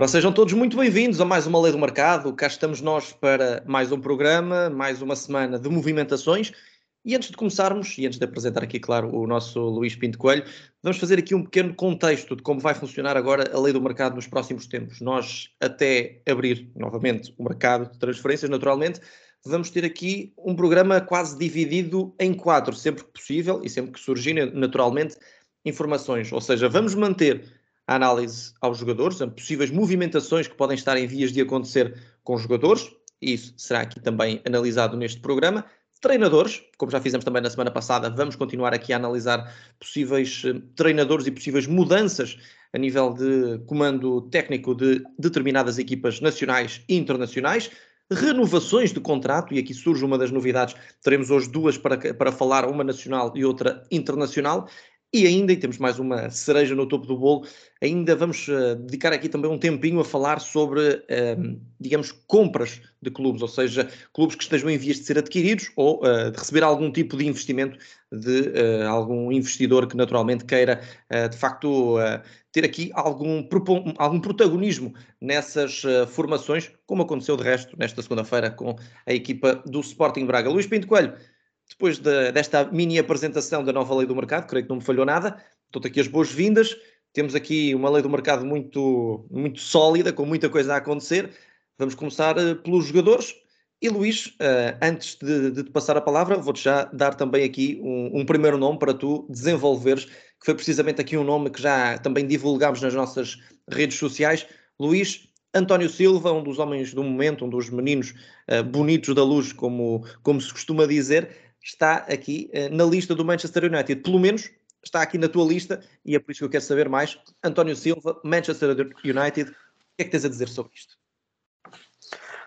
Ora, sejam todos muito bem-vindos a mais uma Lei do Mercado. Cá estamos nós para mais um programa, mais uma semana de movimentações. E antes de começarmos, e antes de apresentar aqui, claro, o nosso Luís Pinto Coelho, vamos fazer aqui um pequeno contexto de como vai funcionar agora a lei do mercado nos próximos tempos. Nós, até abrir novamente o mercado de transferências, naturalmente, vamos ter aqui um programa quase dividido em quatro, sempre que possível e sempre que surgirem, naturalmente, informações. Ou seja, vamos manter a análise aos jogadores, possíveis movimentações que podem estar em vias de acontecer com os jogadores, isso será aqui também analisado neste programa. Treinadores, como já fizemos também na semana passada, vamos continuar aqui a analisar possíveis eh, treinadores e possíveis mudanças a nível de comando técnico de determinadas equipas nacionais e internacionais. Renovações de contrato, e aqui surge uma das novidades, teremos hoje duas para, para falar, uma nacional e outra internacional, e ainda, e temos mais uma cereja no topo do bolo, ainda vamos uh, dedicar aqui também um tempinho a falar sobre, uh, digamos, compras de clubes, ou seja, clubes que estejam em vias de ser adquiridos ou uh, de receber algum tipo de investimento de eh, algum investidor que naturalmente queira, de facto, ter aqui algum, algum protagonismo nessas formações, como aconteceu de resto nesta segunda-feira com a equipa do Sporting Braga. Luís Pinto Coelho, depois de, desta mini apresentação da nova lei do mercado, creio que não me falhou nada, dou aqui as boas-vindas. Temos aqui uma lei do mercado muito, muito sólida, com muita coisa a acontecer. Vamos começar uh, pelos jogadores. E Luís, uh, antes de, de, te passar a palavra, vou-te já dar também aqui um, um, primeiro nome para tu desenvolveres, que foi precisamente aqui um nome que já também divulgámos nas nossas redes sociais. Luís António Silva, um dos homens do momento, um dos meninos uh, bonitos da luz, como, como se costuma dizer, está aqui uh, na lista do Manchester United. Pelo menos está aqui na tua lista e é por isso que eu quero saber mais. António Silva, Manchester United, o que é que tens a dizer sobre isto?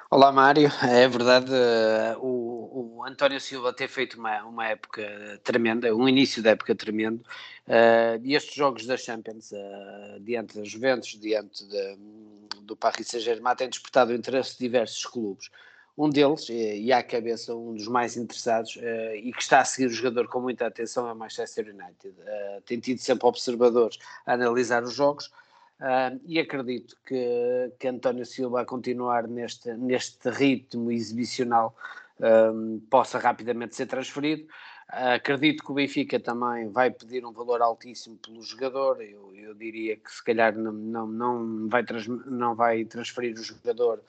Olá Mário, é verdade, uh, o, o, António Silva ter feito uma, uma época tremenda, um início da época tremendo, uh, e estes jogos da Champions, uh, diante das Juventus, diante de, do Paris Saint-Germain, têm despertado o interesse de diversos clubes um deles, e à cabeça um dos mais interessados, uh, e que está a seguir o jogador com muita atenção, é o Manchester United. Uh, tem tido sempre observadores a analisar os jogos, uh, e acredito que, que António Silva, a continuar neste, neste ritmo exibicional, possa rapidamente ser transferido. acredito que o Benfica também vai pedir um valor altíssimo pelo jogador. Eu, eu diria que se calhar não, não, não, vai, trans, não vai transferir o jogador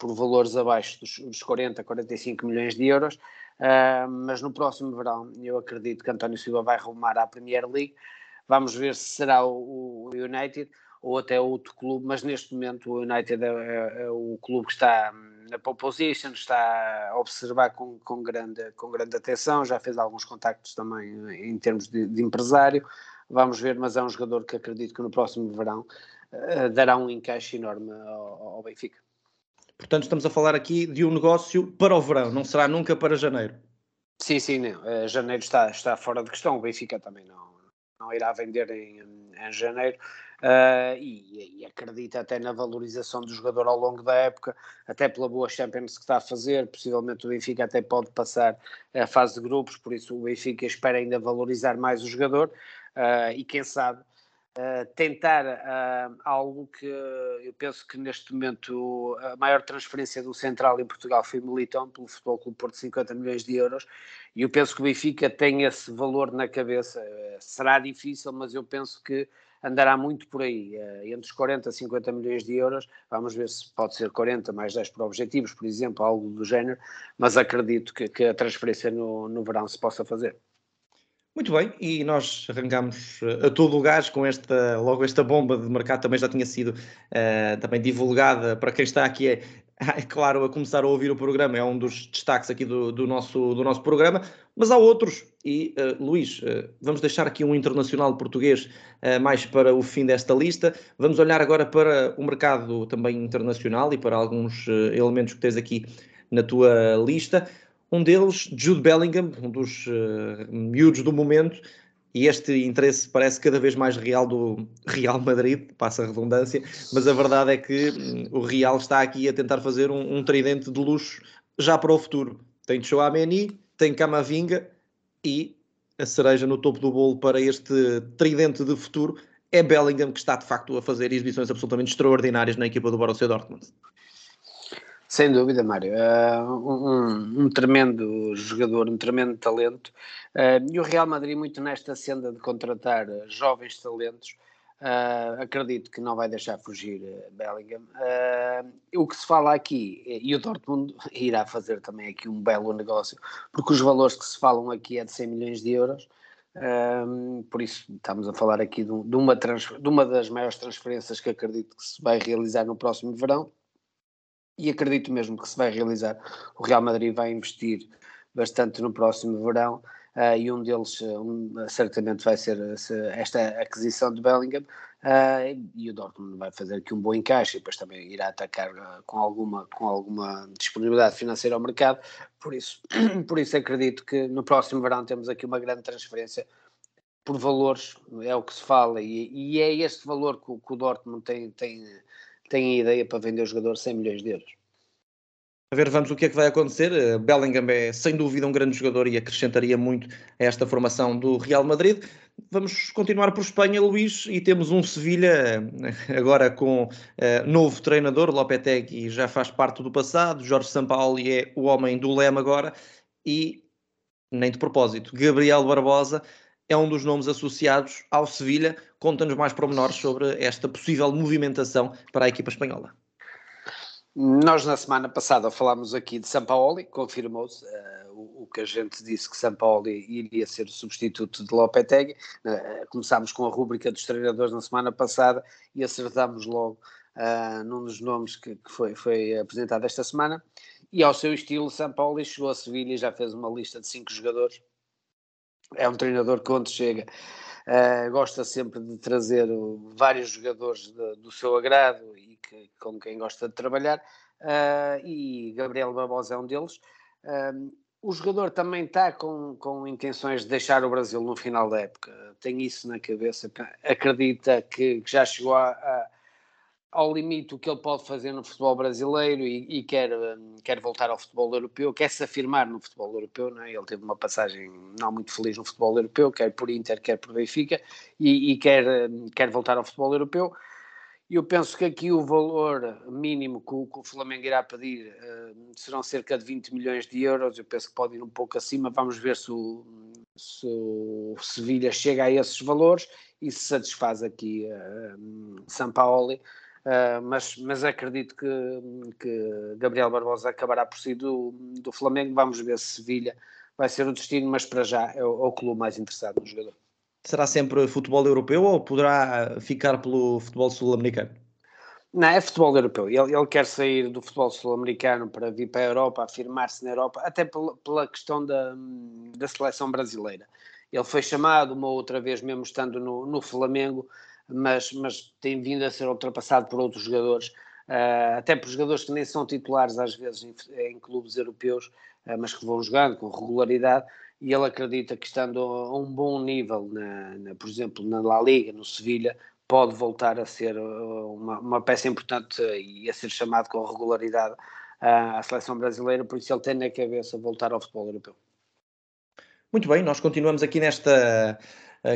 por valores abaixo dos, dos 40, 45 milhões de euros, uh, mas no próximo verão eu acredito que António Silva vai rumar à Premier League. Vamos ver se será o, o United ou até outro clube, mas neste momento o United é, é, é, o clube que está na pole position, está a observar com, com, grande, com grande atenção, já fez alguns contactos também em termos de, de empresário. Vamos ver, mas é um jogador que acredito que no próximo verão uh, dará um encaixe enorme ao, ao Benfica. Portanto, estamos a falar aqui de um negócio para o verão, não será nunca para janeiro. Sim, sim, não. Uh, janeiro está, está fora de questão. O Benfica também não, não irá vender em, em janeiro. Uh, e, e, acredita até na valorização do jogador ao longo da época, até pela boa Champions que está a fazer. Possivelmente o Benfica até pode passar a fase de grupos, por isso o Benfica espera ainda valorizar mais o jogador. Uh, e quem sabe Tentar uh, algo que eu penso que neste momento a maior transferência do Central em Portugal foi Militão pelo Futebol Clube Porto 50 milhões de euros e eu penso que o Benfica tem esse valor na cabeça. Será difícil mas eu penso que andará muito por aí entre os 40 a 50 milhões de euros. Vamos ver se pode ser 40 mais 10 por objetivos por exemplo, algo do género mas acredito que, que a transferência no, no verão se possa fazer muito bem, e nós arrancamos eh, a todo o gás com esta, logo esta bomba de mercado, também já tinha sido uh, também divulgada para quem está aqui, é, é, claro, a começar a ouvir o programa, é um dos destaques aqui do, do nosso, do nosso programa, mas há outros, e uh, Luís, uh, vamos deixar aqui um internacional português mais para o fim desta lista, vamos olhar agora para o mercado também internacional e para alguns elementos que tens aqui na tua lista. Um deles, Jude Bellingham, um dos uh, miúdos do momento, e este interesse parece cada vez mais real do Real Madrid, passa a redundância, mas a verdade é que um, o Real está aqui a tentar fazer um, um, tridente de luxo já para o futuro. Tem Chouameni, tem Camavinga e a cereja no topo do bolo para este tridente de futuro é Bellingham que está de facto a fazer exibições absolutamente extraordinárias na equipa do Borussia Dortmund. Sem dúvida, Mário. Uh, um, um, tremendo jogador, um tremendo talento. Uh, e o Real Madrid, muito nesta senda de contratar jovens talentos, uh, acredito que não vai deixar fugir Bellingham. o que se fala aqui, e o Dortmund irá fazer também aqui um belo negócio, porque os valores que se falam aqui é de 100 milhões de euros. por isso, estamos a falar aqui de, uma de uma das maiores transferências que acredito que se vai realizar no próximo verão e acredito mesmo que se vai realizar. O Real Madrid vai investir bastante no próximo verão uh, e um deles uh, um, certamente vai ser esta aquisição de Bellingham uh, e o Dortmund vai fazer aqui um bom encaixe e depois também irá atacar com, alguma, com alguma disponibilidade financeira ao mercado, por isso, por isso acredito que no próximo verão temos aqui uma grande transferência por valores, é o que se fala e, e é este valor que, que o Dortmund tem, tem têm ideia para vender o jogador 100 milhões de euros. A ver, vamos o que é que vai acontecer. Eh, Bellingham é sem dúvida um grande jogador e acrescentaria muito a esta formação do Real Madrid. Vamos continuar por Espanha, Luís, e temos um Sevilha eh, agora com uh, novo treinador, Lopetegui já faz parte do passado, Jorge Sampaoli é o homem do lema agora e nem de propósito, Gabriel Barbosa é um dos nomes associados ao Sevilha. Conta-nos mais pormenores sobre esta possível movimentação para a equipa espanhola. Nós na semana passada falámos aqui de Sampaoli, confirmou-se uh, o, o, que a gente disse que Sampaoli iria ser o substituto de Lopetegui. Uh, começámos com a rúbrica dos treinadores na semana passada e acertámos logo uh, num dos nomes que, que, foi, foi apresentado esta semana. E ao seu estilo, Sampaoli chegou a Sevilha e já fez uma lista de cinco jogadores é um treinador que, onde chega, uh, gosta sempre de trazer vários jogadores de, do seu agrado e que, com quem gosta de trabalhar, uh, e Gabriel Barbosa é um deles. Uh, o jogador também está com, com intenções de deixar o Brasil no final da época, tem isso na cabeça, acredita que, que já chegou a, a ao limite o que ele pode fazer no futebol brasileiro e, e quer, hum, quer voltar ao futebol europeu, quer se afirmar no futebol europeu. Não é? Ele teve uma passagem não muito feliz no futebol europeu, quer por Inter, quer por Benfica, e, e quer, hum, quer voltar ao futebol europeu. Eu penso que aqui o valor mínimo que o, que o Flamengo irá pedir uh, serão cerca de 20 milhões de euros. Eu penso que pode ir um pouco acima. Vamos ver se o, se o Sevilha chega a esses valores e se satisfaz aqui uh, Sampaoli Uh, mas, mas acredito que, que Gabriel Barbosa acabará por si do, do Flamengo. Vamos ver se Sevilha vai ser o destino, mas para já é o, é o clube mais interessado no jogador. Será sempre futebol europeu ou poderá ficar pelo futebol sul-americano? Não, é futebol europeu. Ele, ele quer sair do futebol sul-americano para vir para a Europa, afirmar-se na Europa, até pela, pela questão da, da seleção brasileira. Ele foi chamado uma outra vez, mesmo estando no, no Flamengo, mas, mas tem vindo a ser ultrapassado por outros jogadores, uh, até por jogadores que nem são titulares às vezes em, em clubes europeus, uh, mas que vão jogando com regularidade, e ele acredita que estando a um bom nível, na, na, por exemplo, na La Liga, no Sevilha, pode voltar a ser ah, uma, uma peça importante e a ser chamado com regularidade à seleção brasileira, por isso ele tem na cabeça voltar ao futebol europeu. Muito bem, nós continuamos aqui nesta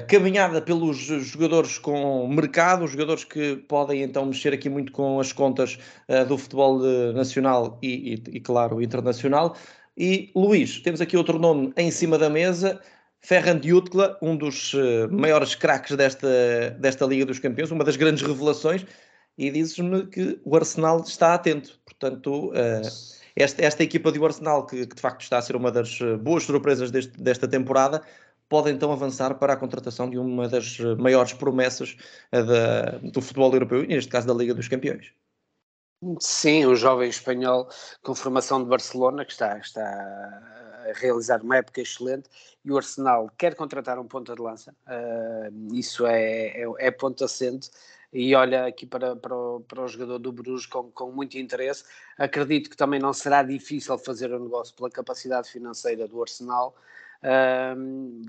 caminhada pelos jogadores com mercado, jogadores que podem então mexer aqui muito com as contas uh, do futebol uh, nacional e, e, e, claro, internacional. E Luís, temos aqui outro nome em cima da mesa, Ferran Jutgla, um dos maiores craques desta, desta Liga dos Campeões, uma das grandes revelações, e dizes-me que o Arsenal está atento. Portanto, esta, esta equipa do Arsenal, que, que, de facto está a ser uma das boas surpresas deste, desta temporada, pode então avançar para a contratação de uma das maiores promessas eh, da, do futebol europeu, neste caso da Liga dos Campeões. Sim, um jovem espanhol com formação de Barcelona que está, está a realizar uma época excelente e o Arsenal quer contratar um ponta de lança, uh, isso é, é, é ponto assente e olha aqui para, para, o, para o jogador do Bruges com, com muito interesse. Acredito que também não será difícil fazer o negócio pela capacidade financeira do Arsenal.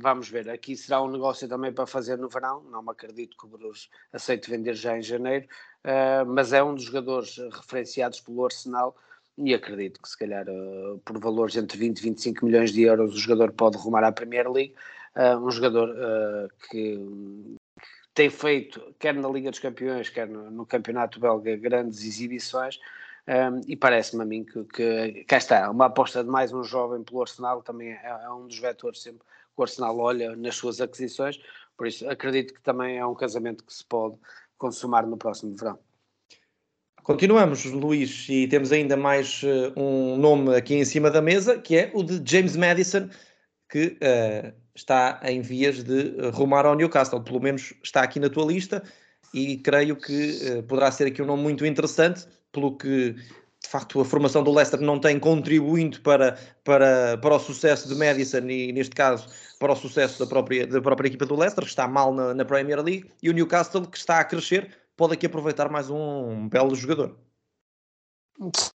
Vamos ver, aqui será um negócio também para fazer no verão, não me acredito que o Bruges aceite vender já em janeiro, uh, mas é um dos jogadores referenciados pelo Arsenal e acredito que se calhar uh, por valores entre 20 e 25 milhões de euros o jogador pode rumar à Premier League, uh, um jogador que tem feito, quer na Liga dos Campeões, quer no, no Campeonato Belga, grandes exibições. Um, e parece-me a mim que, que cá está, uma aposta de mais um jovem pelo Arsenal também é, é um dos vetores sempre que o Arsenal olha nas suas aquisições, por isso acredito que também é um casamento que se pode consumar no próximo verão. Continuamos, Luís, e temos ainda mais uh, um nome aqui em cima da mesa, que é o de James Madison, que uh, está em vias de rumar ao Newcastle, pelo menos está aqui na tua lista, e creio que uh, poderá ser aqui um nome muito interessante, pelo que de facto a formação do Leicester não tem contribuído para, para, para o sucesso de Madison e neste caso para o sucesso da própria, da própria equipa do Leicester, que está mal na, na Premier League, e o Newcastle que está a crescer, pode aqui aproveitar mais um belo jogador.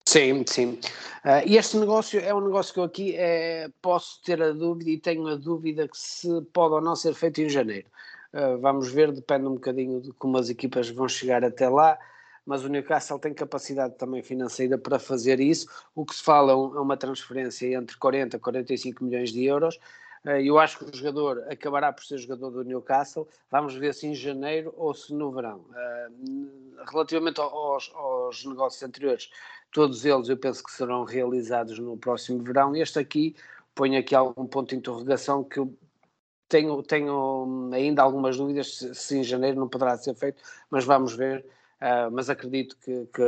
Sim, sim. Uh, e este negócio é um negócio que eu aqui é, posso ter a dúvida e tenho a dúvida que se pode ou não ser feito em janeiro. Uh, vamos ver, depende um bocadinho de como as equipas vão chegar até lá mas o Newcastle tem capacidade também financeira para fazer isso. O que se fala é, é uma transferência entre 40 e 45 milhões de euros. Eh, eu acho que o jogador acabará por ser jogador do Newcastle. Vamos ver se em janeiro ou se no verão. Eh, relativamente aos, aos negócios anteriores, todos eles eu penso que serão realizados no próximo verão. Este aqui ponho aqui algum ponto de interrogação que eu tenho, tenho ainda algumas dúvidas se, se, em janeiro não poderá ser feito, mas vamos ver. Uh, mas acredito que, que,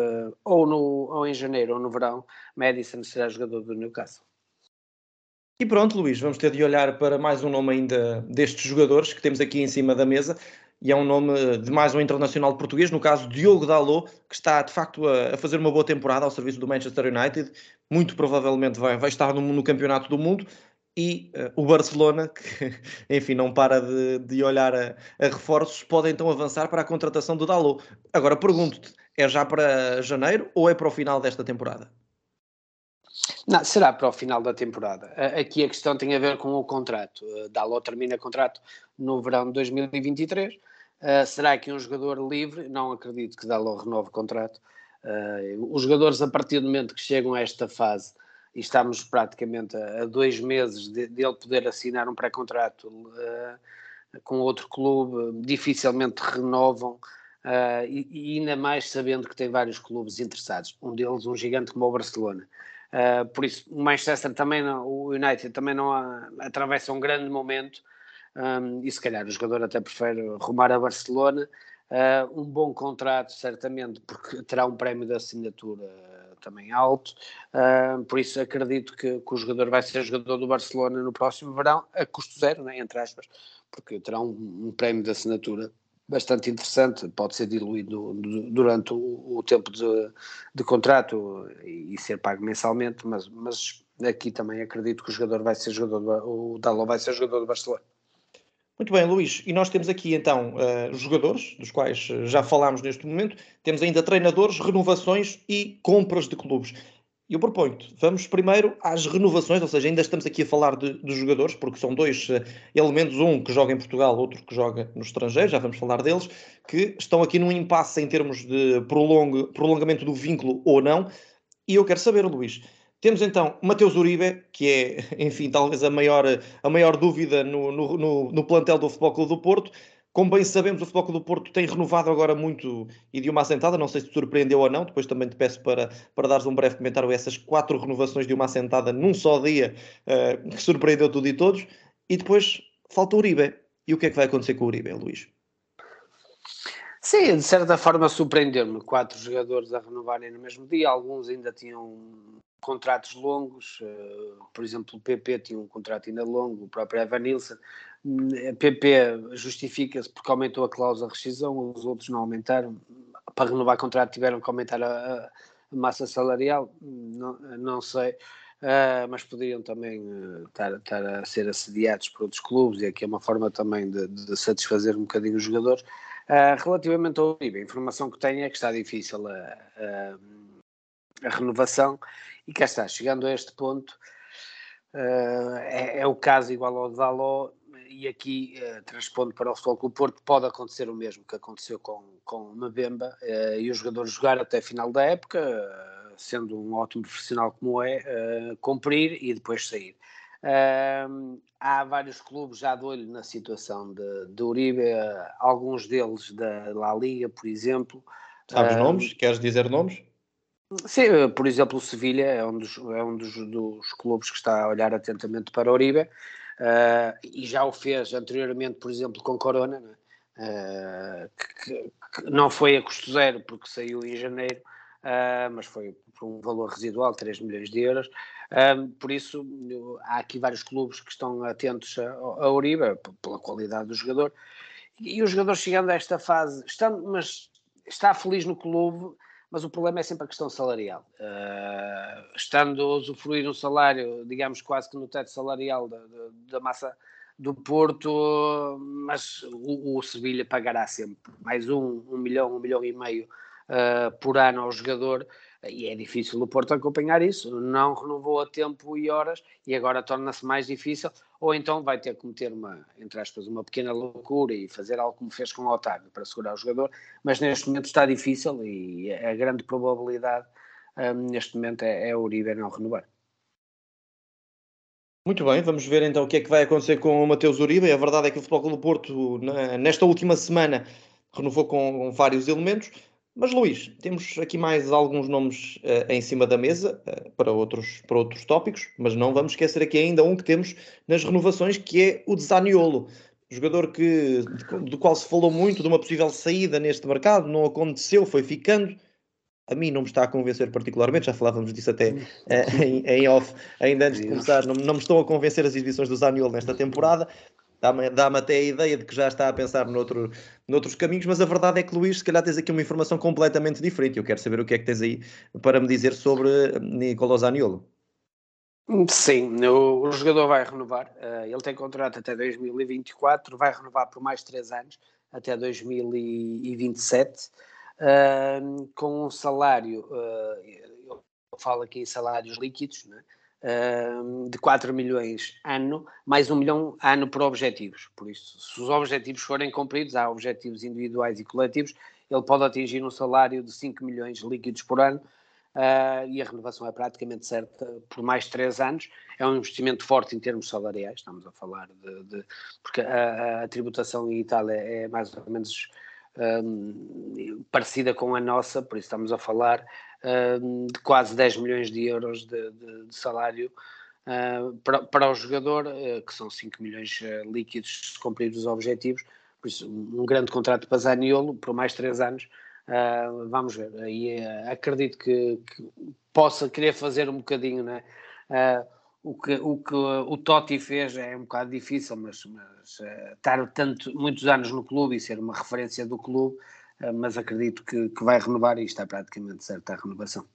ou, no, ou em janeiro ou no verão, Madison será jogador do Newcastle. E pronto, Luís, vamos ter de olhar para mais um nome ainda destes jogadores que temos aqui em cima da mesa. E é um nome de mais um internacional português, no caso Diogo Dalot, que está de facto a, fazer uma boa temporada ao serviço do Manchester United. Muito provavelmente vai, vai estar no, no Campeonato do Mundo e uh, o Barcelona, que enfim não para de, de olhar a, a, reforços, pode então avançar para a contratação do Dalot. Agora pergunto-te, é já para janeiro ou é para o final desta temporada? Não, será para o final da temporada. Aqui a questão tem a ver com o contrato. Dalot termina contrato no verão de 2023. Uh, será que um jogador livre? Não acredito que Dalot renove contrato. Uh, os jogadores, a partir do momento que chegam a esta fase, e estamos praticamente a, a dois meses de, de, poder assinar um pré-contrato uh, com outro clube, dificilmente renovam, e, e, ainda mais sabendo que tem vários clubes interessados, um deles um gigante como o Barcelona. Uh, por isso, o Manchester também, não, o United também não há, atravessa um grande momento um, e se calhar o jogador até prefere rumar a Barcelona. um bom contrato, certamente, porque terá um prémio de assinatura também alto, uh, por isso acredito que, que, o jogador vai ser jogador do Barcelona no próximo verão, a custo zero, né, entre aspas, porque terá um, um prémio de assinatura bastante interessante, pode ser diluído durante o, o tempo de, de, contrato e, ser pago mensalmente, mas, mas aqui também acredito que o jogador vai ser jogador, do, o Dalot vai ser jogador do Barcelona. Muito bem, Luís. E nós temos aqui então uh, jogadores, dos quais eh, já falámos neste momento, temos ainda treinadores, renovações e compras de clubes. Eu proponho-te, vamos primeiro às renovações, ou seja, ainda estamos aqui a falar de, de jogadores, porque são dois uh, elementos, um que joga em Portugal, outro que joga no estrangeiro, já vamos falar deles, que estão aqui num impasse em termos de prolong, prolongamento do vínculo ou não. E eu quero saber, Luís, temos então Mateus Uribe, que é, enfim, talvez a maior, a maior dúvida no, no, no, no plantel do Futebol Clube do Porto. Como bem sabemos, o Futebol Clube do Porto tem renovado agora muito e de uma assentada, não sei se te surpreendeu ou não, depois também te peço para, para dares um breve comentário a essas quatro renovações de uma assentada num só dia, uh, que surpreendeu tudo e todos. E depois falta o Uribe. E o que é que vai acontecer com o Uribe, Luís? Sim, de certa forma surpreendeu-me. Quatro jogadores a renovarem no mesmo dia, alguns ainda tinham contratos longos, uh, por exemplo, o PP tinha um contrato ainda longo, o próprio Evan Nilsson. A PP justifica-se porque aumentou a cláusula de rescisão, os outros não aumentaram. Para renovar contrato tiveram que aumentar a, a massa salarial, não, não sei. Uh, mas poderiam também uh, estar, estar, a ser assediados por outros clubes, e aqui é uma forma também de, de satisfazer um bocadinho os jogadores. Uh, relativamente ao Uribe, a informação que tenho é que está difícil a, a, a renovação e cá está, chegando a este ponto, uh, é, é, o caso igual ao de Daló, e aqui, uh, transpondo para o Futebol Clube Porto, pode acontecer o mesmo que aconteceu com, com Mabemba, uh, e o jogador jogar até a final da época, sendo um ótimo profissional como é, cumprir e depois sair. Uh, há vários clubes já de olho na situação de, de Uribe, uh, alguns deles da La Liga, por exemplo. Sabes uh, nomes? Queres dizer nomes? Sim, por exemplo, o Sevilha é um, dos, é um dos, dos, clubes que está a olhar atentamente para Uribe e já o fez anteriormente, por exemplo, com Corona, né? que, que, não foi a custo zero porque saiu em janeiro, mas foi por um valor residual, 3 milhões de euros. Por isso, há aqui vários clubes que estão atentos a, a Uribe, pela qualidade do jogador. E, e o jogador chegando a esta fase, está, mas está feliz no clube, mas o problema é sempre a questão salarial. Uh, estando a usufruir um salário, digamos, quase que no teto salarial da, da, massa do Porto, mas o, o Sevilha pagará sempre mais um, um milhão, um milhão e meio uh, por ano ao jogador e é difícil o Porto acompanhar isso, não renovou a tempo e horas e agora torna-se mais difícil, ou então vai ter que cometer uma, entre aspas, uma pequena loucura e fazer algo como fez com o Otávio para segurar o jogador, mas neste momento está difícil e a grande probabilidade um, neste momento é, é o Uribe não renovar. Muito bem, vamos ver então o que é que vai acontecer com o Mateus Uribe. A verdade é que o Futebol Clube do Porto, nesta última semana, renovou com vários elementos. Mas, Luís, temos aqui mais alguns nomes uh, em cima da mesa uh, para, outros, para outros tópicos, mas não vamos esquecer aqui ainda um que temos nas renovações, que é o de Zaniolo. Jogador que, do qual se falou muito de uma possível saída neste mercado, não aconteceu, foi ficando. A mim não me está a convencer particularmente, já falávamos disso até uh, em, em, off, ainda antes de começar. Não, não me estão a convencer as exibições do Zaniolo nesta temporada, Dá-me dá até a ideia de que já está a pensar noutro, noutros caminhos, mas a verdade é que, Luís, se calhar tens aqui uma informação completamente diferente. Eu quero saber o que é que tens aí para me dizer sobre Nicolò Zaniolo. Sim, o, o, jogador vai renovar. Uh, ele tem contrato até 2024, vai renovar por mais 3 anos, até 2027, uh, com um salário, uh, eu falo aqui em salários líquidos, né? De 4 milhões ano, mais 1 milhão ano por objetivos. Por isso, se os objetivos forem cumpridos, há objetivos individuais e coletivos, ele pode atingir um salário de 5 milhões líquidos por ano uh, e a renovação é praticamente certa por mais 3 anos. É um investimento forte em termos salariais, estamos a falar de. de porque a, a, tributação em Itália é mais ou menos um, parecida com a nossa, por isso estamos a falar de quase 10 milhões de euros de, de, de salário uh, para, para o jogador, uh, que são 5 milhões uh, líquidos se cumprir os objetivos. Por isso, um, grande contrato para Zaniolo por mais 3 anos. vamos ver. Aí acredito que, que, possa querer fazer um bocadinho, né? o que, o que o Totti fez é um bocado difícil, mas, mas estar tanto, muitos anos no clube e ser uma referência do clube eh, mas acredito que, que vai renovar e está praticamente certa a renovação.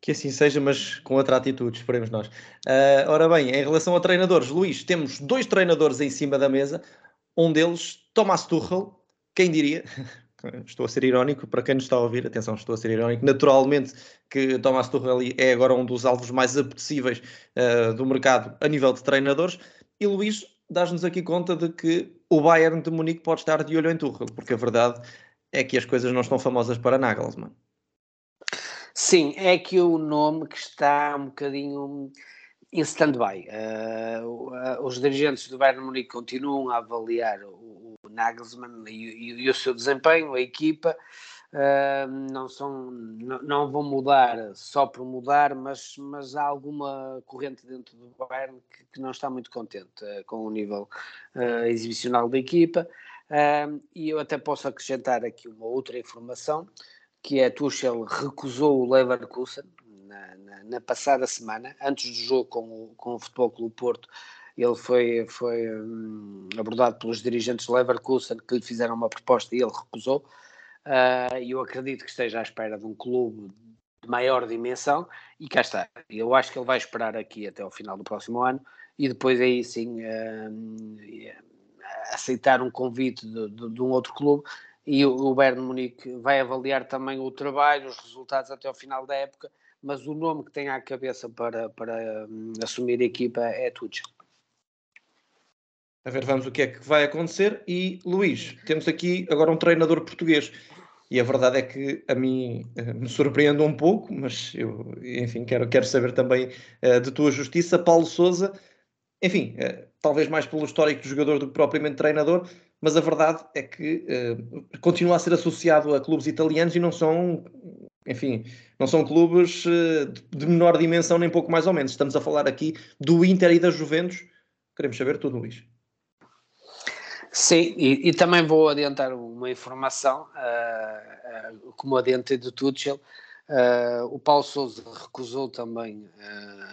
Que assim seja, mas com outra atitude, esperemos nós. Uh, ora bem, em relação a treinadores, Luís, temos dois treinadores em cima da mesa. Um deles, Thomas Tuchel, quem diria? Estou a ser irónico, para quem nos está a ouvir, atenção, estou a ser irónico. Naturalmente que Thomas Tuchel é agora um dos alvos mais apetecíveis uh, do mercado a nível de treinadores. E Luís, dás-nos aqui conta de que o Bayern de Munique pode estar de olho em Tuchel, porque a verdade é que as coisas não estão famosas para Nagelsmann. Sim, é que o nome que está um bocadinho em stand-by. Uh, os dirigentes do Bayern Munique continuam a avaliar o, o Nagelsmann e, e, e, o seu desempenho, a equipa. Uh, não, são, não, vão mudar só por mudar, mas, mas há alguma corrente dentro do Bayern que, que não está muito contente uh, com o nível exibicional da equipa. Um, e eu até posso acrescentar aqui uma outra informação, que é Tuchel recusou o Leverkusen na, na, na passada semana, antes do jogo com o, com o Futebol Clube Porto, ele foi, foi hum, abordado pelos dirigentes do Leverkusen que lhe fizeram uma proposta e ele recusou. Uh, e eu acredito que esteja à espera de um clube de maior dimensão e cá está. Eu acho que ele vai esperar aqui até ao final do próximo ano e depois aí sim uh, aceitar um convite de, de, de um outro clube e o, o Bayern Munique vai avaliar também o trabalho, os resultados até ao final da época, mas o nome que tem à cabeça para, para um, assumir a equipa é Tuchel. A ver, vamos o que é que vai acontecer. E Luís, temos aqui agora um treinador português. E a verdade é que a mim uh, me surpreende um pouco, mas eu, enfim, quero, quero saber também uh, de tua justiça. Paulo Souza enfim, uh, talvez mais pelo histórico do jogador do que propriamente treinador, mas a verdade é que uh, continua a ser associado a clubes italianos e não são, enfim, não são clubes de menor dimensão, nem pouco mais ou menos. Estamos a falar aqui do Inter e da Juventus. Queremos saber tudo, Luís. Sim, e, e, também vou adiantar uma informação, uh, uh, como adiantei do Tuchel, uh, o Paulo Souza recusou também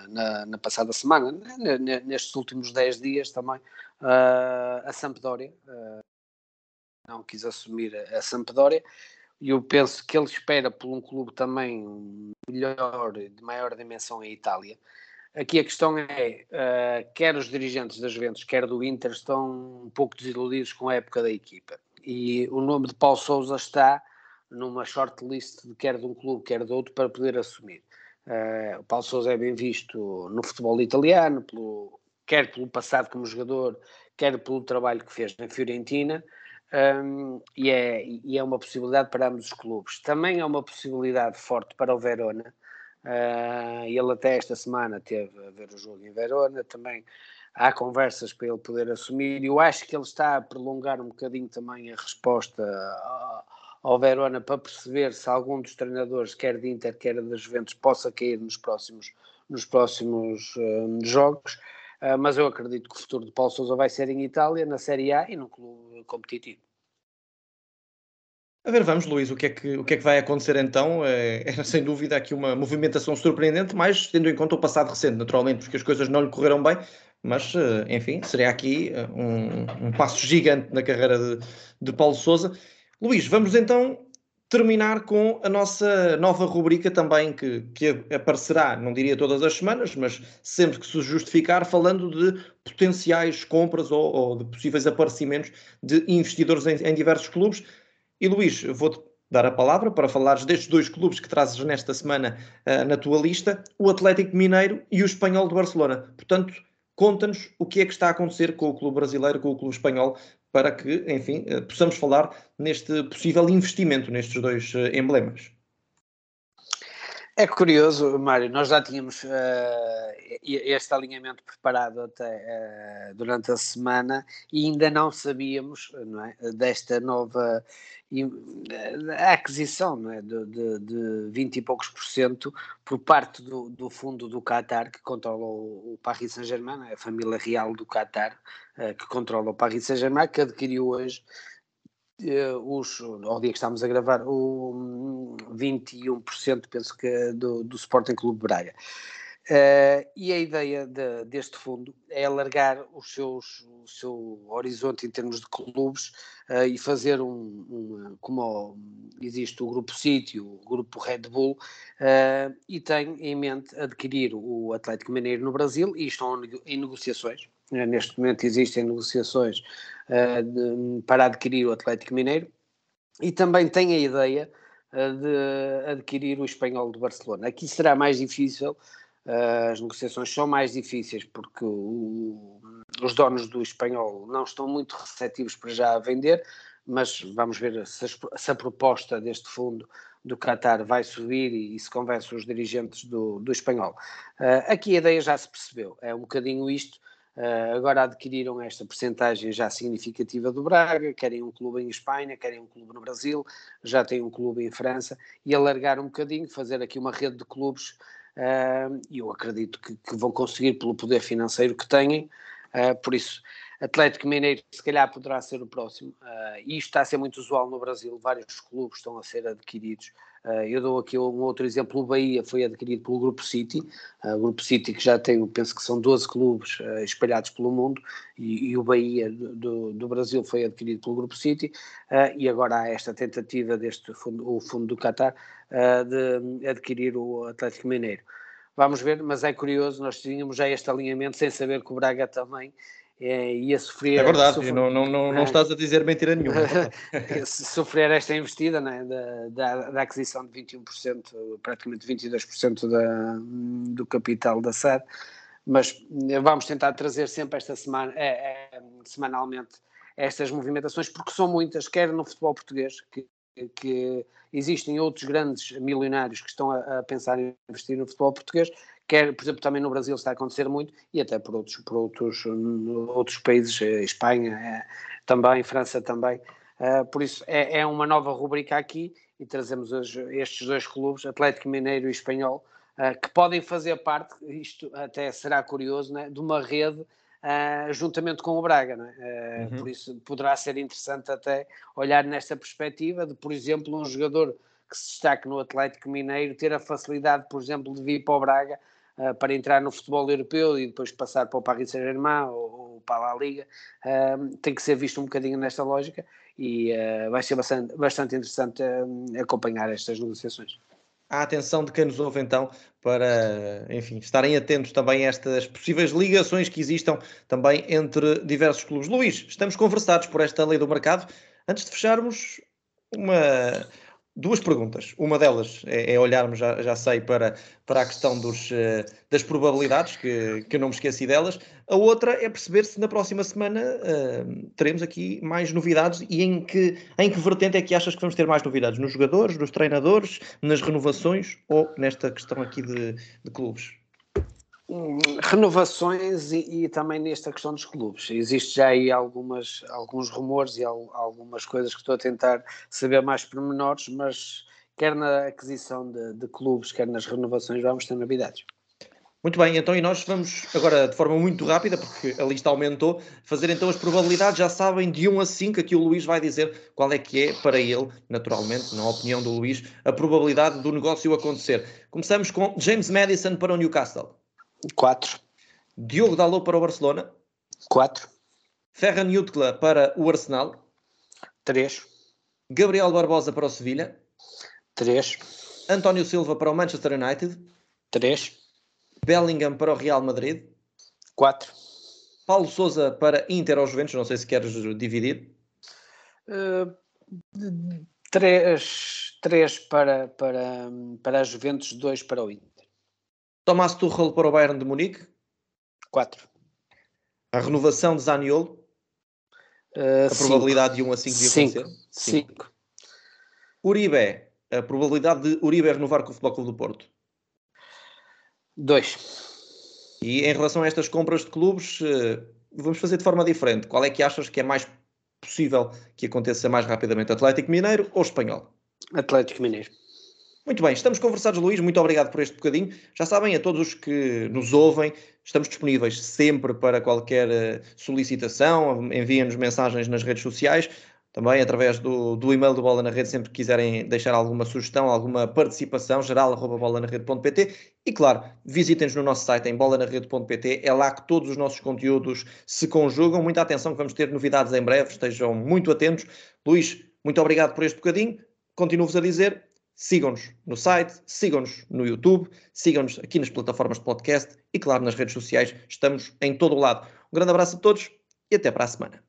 na, na, passada semana, nestes últimos 10 dias também, a Sampdoria, não quis assumir a, Sampdoria, e eu penso que ele espera por um clube também melhor, de maior dimensão em Itália, Aqui a questão é, uh, quer os dirigentes das Juventus, quer do Inter, estão um pouco desiludidos com a época da equipa. E o nome de Paulo Sousa está numa shortlist de quer de um clube, quer de outro, para poder assumir. Uh, o Paulo Sousa é bem visto no futebol italiano, pelo, quer pelo passado como jogador, quer pelo trabalho que fez na Fiorentina, um, e, é, e é uma possibilidade para ambos os clubes. Também é uma possibilidade forte para o Verona, Uh, ele até esta semana teve a ver o jogo em Verona, também há conversas para ele poder assumir. Eu acho que ele está a prolongar um bocadinho também a resposta ao Verona para perceber se algum dos treinadores, quer de Inter, quer das Juventus, possa cair nos próximos, nos próximos uh, jogos. Uh, mas eu acredito que o futuro de Paulo Sousa vai ser em Itália, na Série A e num clube competitivo. A ver, vamos, Luís, o que é que, o que, é que vai acontecer então? É, é, sem dúvida aqui uma movimentação surpreendente, mas tendo em conta o passado recente, naturalmente, porque as coisas não lhe correram bem, mas eh, enfim, seria aqui eh, um, um passo gigante na carreira de, de Paulo Souza. Luís, vamos então terminar com a nossa nova rubrica também, que, que aparecerá, não diria todas as semanas, mas sempre que se justificar, falando de potenciais compras ou, ou de possíveis aparecimentos de investidores em, em diversos clubes. E Luís, vou-te dar a palavra para falares destes dois clubes que trazes nesta semana uh, na tua lista, o Atlético Mineiro e o Espanhol de Barcelona. Portanto, conta-nos o que é que está a acontecer com o clube brasileiro, com o clube espanhol, para que, enfim, uh, possamos falar neste possível investimento nestes dois uh, emblemas. É curioso, Mário, nós já tínhamos uh, este alinhamento preparado até uh, durante a semana e ainda não sabíamos não é, desta nova a aquisição é, de, de, de 20 e poucos por cento por parte do, do fundo do Qatar que controla o, o Paris Saint-Germain, a família real do Qatar uh, que controla o Paris Saint-Germain, que adquiriu hoje os, ao dia que estamos a gravar, o 21% penso que do, do Sporting Clube Braga. Uh, e a ideia de, deste fundo é alargar os seus, o seu horizonte em termos de clubes uh, e fazer um, um, como existe o Grupo City, o Grupo Red Bull, uh, e tem em mente adquirir o Atlético Mineiro no Brasil e estão em negociações. Neste momento existem negociações de, para adquirir o Atlético Mineiro e também tem a ideia de adquirir o Espanhol de Barcelona. Aqui será mais difícil Uh, as negociações são mais difíceis porque o, os donos do espanhol não estão muito receptivos para já vender, mas vamos ver se a, se a proposta deste fundo do Qatar vai subir e, e se convence os dirigentes do, do espanhol. Aqui a ideia já se percebeu, é um bocadinho isto. Uh, agora adquiriram esta percentagem já significativa do Braga, querem um clube em Espanha, querem um clube no Brasil, já têm um clube em França, e alargar um bocadinho, fazer aqui uma rede de clubes e eu acredito que, que, vão conseguir pelo poder financeiro que têm, uh, por isso Atlético Mineiro se calhar poderá ser o próximo, uh, e isto está a ser muito usual no Brasil, vários clubes estão a ser adquiridos, uh, eu dou aqui um outro exemplo, o Bahia foi adquirido pelo Grupo City, uh, Grupo City que já tem, penso que são 12 clubes espalhados pelo mundo, e, e o Bahia do, do, Brasil foi adquirido pelo Grupo City, e agora há esta tentativa deste fundo, o fundo do Qatar de adquirir o Atlético Mineiro. Vamos ver, mas é curioso, nós tínhamos já este alinhamento sem saber que o Braga também é, ia sofrer. É verdade, sofrer, não, não, não, não, estás a dizer mentira nenhuma. sofrer esta investida né, da, da, da, aquisição de 21%, praticamente 22% da, do capital da SAD, mas vamos tentar trazer sempre esta semana, é, é, semanalmente estas movimentações, porque são muitas, quer no futebol português, que, que existem outros grandes milionários que estão a, a pensar em investir no futebol português, quer, por exemplo, também no Brasil está a acontecer muito e até por outros, por outros, outros países, eh, Espanha é, também, França também. Uh, por isso é, é, uma nova rubrica aqui e trazemos hoje estes dois clubes, Atlético Mineiro e Espanhol, uh, que podem fazer parte, isto até será curioso, né, de uma rede uh, juntamente com o Braga. Né? Uhum. Por isso poderá ser interessante até olhar nesta perspectiva de, por exemplo, um jogador que se destaque no Atlético Mineiro ter a facilidade, por exemplo, de vir para o Braga uh, para entrar no futebol europeu e depois passar para o Paris Saint-Germain ou, ou, para a Liga, uh, tem que ser visto um bocadinho nesta lógica e uh, vai ser bastante, bastante interessante acompanhar estas negociações. A atenção de quem nos ouve então para, enfim, estarem atentos também a estas possíveis ligações que existam também entre diversos clubes. Luís, estamos conversados por esta lei do mercado. Antes de fecharmos, uma, duas perguntas. Uma delas é, é olharmos, já, já, sei, para, para a questão dos, uh, das probabilidades, que, que eu não me esqueci delas. A outra é perceber se na próxima semana uh, teremos aqui mais novidades e em que, em que vertente é que achas que vamos ter mais novidades? Nos jogadores, nos treinadores, nas renovações ou nesta questão aqui de, de clubes? Renovações e, e, também nesta questão dos clubes. Existe já aí algumas, alguns rumores e al, algumas coisas que estou a tentar saber mais pormenores, mas quer na aquisição de, de, clubes, quer nas renovações, vamos ter novidades. Muito bem, então e nós vamos agora de forma muito rápida, porque a lista aumentou, fazer então as probabilidades, já sabem, de 1 a 5, aqui o Luís vai dizer qual é que é para ele, naturalmente, na opinião do Luís, a probabilidade do negócio acontecer. Começamos com James Madison para o Newcastle. 4. Diogo Dalot para o Barcelona. 4. Ferran Jutgla para o Arsenal. 3. Gabriel Barbosa para o Sevilha. 3. António Silva para o Manchester United. 3. Bellingham para o Real Madrid. 4. Paulo Souza para Inter ou Juventus, não sei se queres dividir. Uh, três, três para, para, para a Juventus, dois para o Inter. Tomás Tuchel para o Bayern de Munique. 4. A renovação de Zaniolo. Uh, a cinco. probabilidade de 1 a 5 de acontecer. 5. Uribe. A probabilidade de Uribe renovar com o Futebol Clube do Porto. 2. E em relação a estas compras de clubes, uh, vamos fazer de forma diferente. Qual é que achas que é mais possível que aconteça mais rapidamente? Atlético Mineiro ou Espanhol? Atlético Mineiro. Muito bem, estamos conversados, Luís. Muito obrigado por este bocadinho. Já sabem, a todos os que nos ouvem, estamos disponíveis sempre para qualquer eh, solicitação. Enviem-nos mensagens nas redes sociais, também através do, do e-mail do Bola na Rede, sempre que quiserem deixar alguma sugestão, alguma participação, geral.bolanarede.pt e, claro, visitem-nos no nosso site em bolanarede.pt. É lá que todos os nossos conteúdos se conjugam. Muita atenção que vamos ter novidades em breve, estejam muito atentos. Luís, muito obrigado por este bocadinho. Continuo-vos a dizer, Sigam-nos no site, sigam-nos no YouTube, sigam-nos aqui nas plataformas de podcast e, claro, nas redes sociais. Estamos em todo o lado. Um grande abraço a todos e até para a semana.